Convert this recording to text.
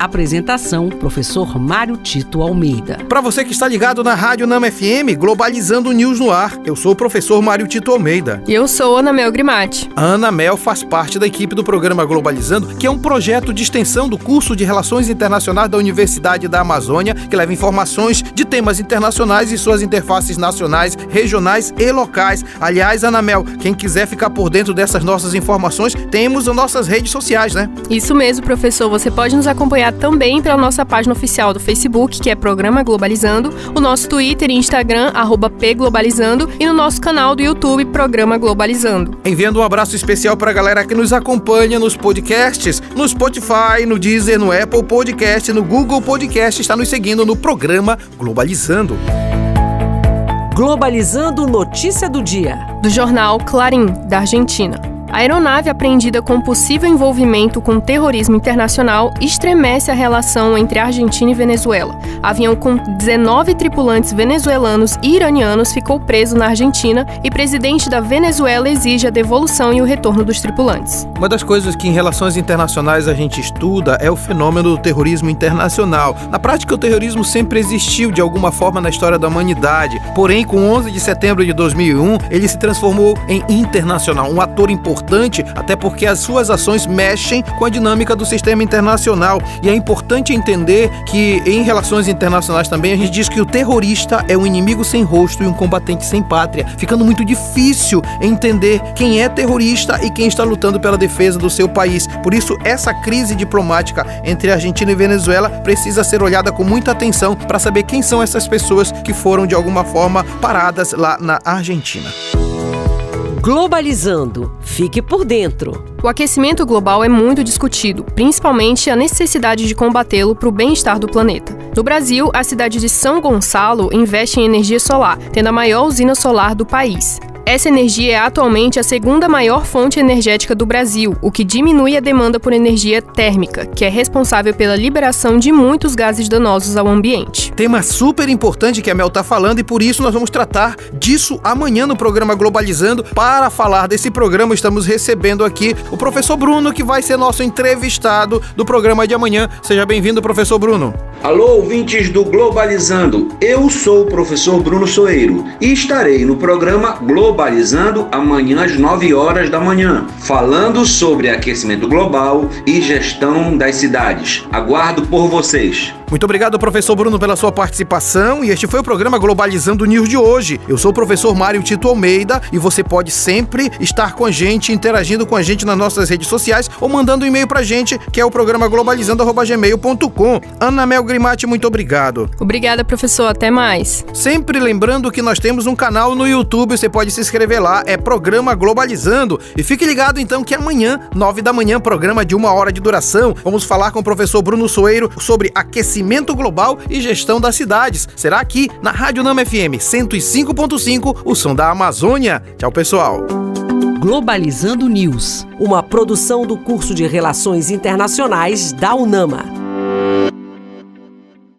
Apresentação: Professor Mário Tito Almeida. Para você que está ligado na Rádio Nama FM, Globalizando News no ar, eu sou o professor Mário Tito Almeida. E eu sou Ana Mel Grimati. A Ana Mel faz parte da equipe do programa Globalizando, que é um projeto de extensão do curso de Relações Internacionais da Universidade da Amazônia, que leva informações de temas internacionais e suas interfaces nacionais, regionais e locais. Aliás, Ana Mel, quem quiser ficar por dentro dessas nossas informações, temos as nossas redes sociais, né? Isso mesmo, professor. Você pode nos acompanhar também pela nossa página oficial do Facebook, que é Programa Globalizando, o nosso Twitter e Instagram, arroba pglobalizando, e no nosso canal do YouTube, Programa Globalizando. Enviando um abraço especial para a galera que nos acompanha nos podcasts, no Spotify, no Deezer, no Apple Podcast, no Google Podcast, está nos seguindo no Programa Globalizando. Globalizando Notícia do Dia. Do jornal Clarim, da Argentina. A aeronave apreendida com possível envolvimento com terrorismo internacional estremece a relação entre Argentina e Venezuela. Avião com 19 tripulantes venezuelanos e iranianos ficou preso na Argentina e presidente da Venezuela exige a devolução e o retorno dos tripulantes. Uma das coisas que em relações internacionais a gente estuda é o fenômeno do terrorismo internacional. Na prática, o terrorismo sempre existiu de alguma forma na história da humanidade. Porém, com 11 de setembro de 2001, ele se transformou em internacional, um ator importante importante, até porque as suas ações mexem com a dinâmica do sistema internacional. E é importante entender que em relações internacionais também a gente diz que o terrorista é um inimigo sem rosto e um combatente sem pátria, ficando muito difícil entender quem é terrorista e quem está lutando pela defesa do seu país. Por isso, essa crise diplomática entre Argentina e Venezuela precisa ser olhada com muita atenção para saber quem são essas pessoas que foram de alguma forma paradas lá na Argentina. Globalizando. Fique por dentro. O aquecimento global é muito discutido, principalmente a necessidade de combatê-lo para o bem-estar do planeta. No Brasil, a cidade de São Gonçalo investe em energia solar, tendo a maior usina solar do país. Essa energia é atualmente a segunda maior fonte energética do Brasil, o que diminui a demanda por energia térmica, que é responsável pela liberação de muitos gases danosos ao ambiente. Tema super importante que a Mel está falando e por isso nós vamos tratar disso amanhã no programa Globalizando. Para falar desse programa, estamos recebendo aqui o professor Bruno, que vai ser nosso entrevistado do programa de amanhã. Seja bem-vindo, professor Bruno. Alô, ouvintes do Globalizando. Eu sou o professor Bruno Soeiro e estarei no programa Globalizando Globalizando amanhã às 9 horas da manhã, falando sobre aquecimento global e gestão das cidades. Aguardo por vocês. Muito obrigado, professor Bruno, pela sua participação. E este foi o programa Globalizando News de hoje. Eu sou o professor Mário Tito Almeida e você pode sempre estar com a gente, interagindo com a gente nas nossas redes sociais ou mandando um e-mail pra gente, que é o programa globalizando.gmail.com. Ana Mel Grimati, muito obrigado. Obrigada, professor. Até mais. Sempre lembrando que nós temos um canal no YouTube, você pode se inscrever lá, é Programa Globalizando. E fique ligado então que amanhã, nove da manhã, programa de uma hora de duração, vamos falar com o professor Bruno Soeiro sobre aquecimento global e gestão das cidades. Será aqui na Rádio Nama FM 105.5, o som da Amazônia. Tchau, pessoal. Globalizando News, uma produção do curso de Relações Internacionais da UNAMA.